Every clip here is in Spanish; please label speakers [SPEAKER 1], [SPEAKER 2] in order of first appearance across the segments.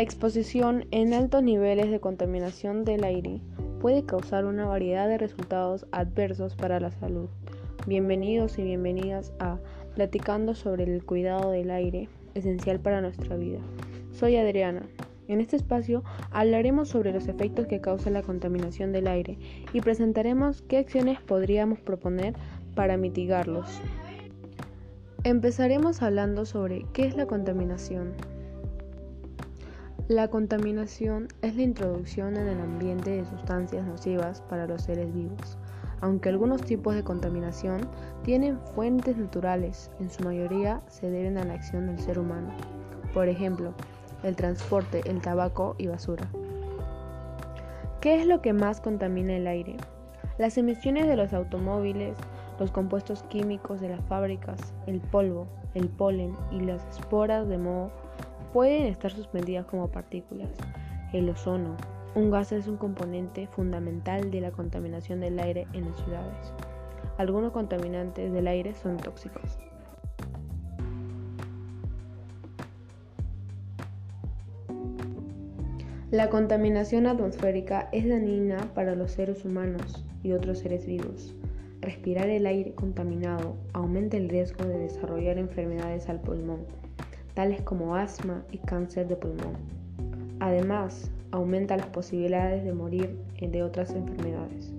[SPEAKER 1] La exposición en altos niveles de contaminación del aire puede causar una variedad de resultados adversos para la salud. Bienvenidos y bienvenidas a Platicando sobre el cuidado del aire, esencial para nuestra vida. Soy Adriana. En este espacio hablaremos sobre los efectos que causa la contaminación del aire y presentaremos qué acciones podríamos proponer para mitigarlos. Empezaremos hablando sobre qué es la contaminación. La contaminación es la introducción en el ambiente de sustancias nocivas para los seres vivos. Aunque algunos tipos de contaminación tienen fuentes naturales, en su mayoría se deben a la acción del ser humano. Por ejemplo, el transporte, el tabaco y basura. ¿Qué es lo que más contamina el aire? Las emisiones de los automóviles, los compuestos químicos de las fábricas, el polvo, el polen y las esporas de moho pueden estar suspendidas como partículas. El ozono, un gas es un componente fundamental de la contaminación del aire en las ciudades. Algunos contaminantes del aire son tóxicos. La contaminación atmosférica es dañina para los seres humanos y otros seres vivos. Respirar el aire contaminado aumenta el riesgo de desarrollar enfermedades al pulmón, tales como asma y cáncer de pulmón. Además, aumenta las posibilidades de morir de otras enfermedades.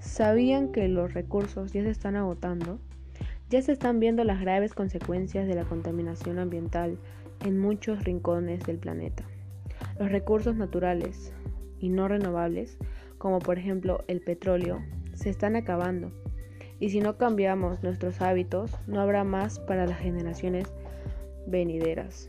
[SPEAKER 1] ¿Sabían que los recursos ya se están agotando? Ya se están viendo las graves consecuencias de la contaminación ambiental en muchos rincones del planeta. Los recursos naturales y no renovables, como por ejemplo el petróleo, se están acabando. Y si no cambiamos nuestros hábitos, no habrá más para las generaciones venideras.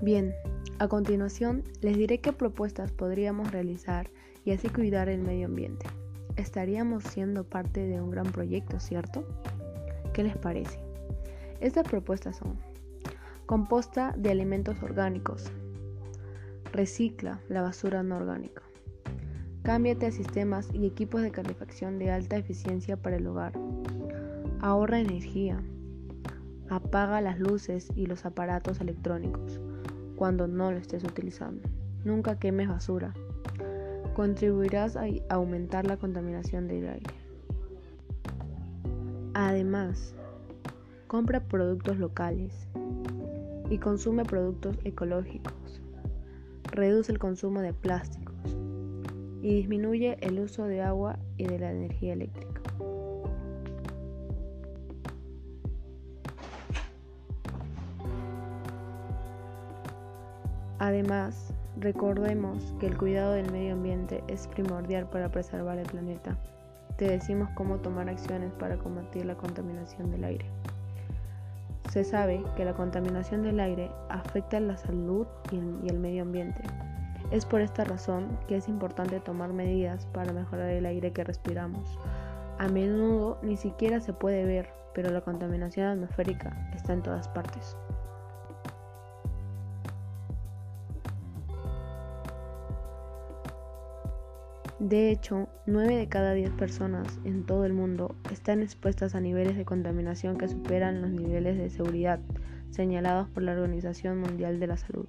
[SPEAKER 1] Bien, a continuación les diré qué propuestas podríamos realizar y así cuidar el medio ambiente estaríamos siendo parte de un gran proyecto, ¿cierto? ¿Qué les parece? Estas propuestas son composta de alimentos orgánicos, recicla la basura no orgánica, cámbiate a sistemas y equipos de calefacción de alta eficiencia para el hogar, ahorra energía, apaga las luces y los aparatos electrónicos cuando no lo estés utilizando, nunca quemes basura, contribuirás a aumentar la contaminación del aire. Además, compra productos locales y consume productos ecológicos. Reduce el consumo de plásticos y disminuye el uso de agua y de la energía eléctrica. Además, Recordemos que el cuidado del medio ambiente es primordial para preservar el planeta. Te decimos cómo tomar acciones para combatir la contaminación del aire. Se sabe que la contaminación del aire afecta la salud y el medio ambiente. Es por esta razón que es importante tomar medidas para mejorar el aire que respiramos. A menudo ni siquiera se puede ver, pero la contaminación atmosférica está en todas partes. De hecho, 9 de cada 10 personas en todo el mundo están expuestas a niveles de contaminación que superan los niveles de seguridad señalados por la Organización Mundial de la Salud.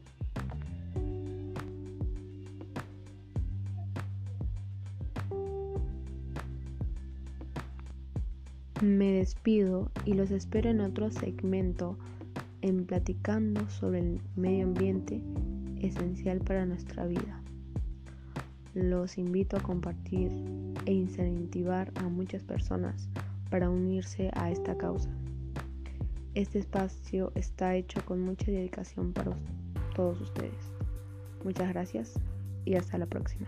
[SPEAKER 1] Me despido y los espero en otro segmento en platicando sobre el medio ambiente esencial para nuestra vida los invito a compartir e incentivar a muchas personas para unirse a esta causa. Este espacio está hecho con mucha dedicación para todos ustedes. Muchas gracias y hasta la próxima.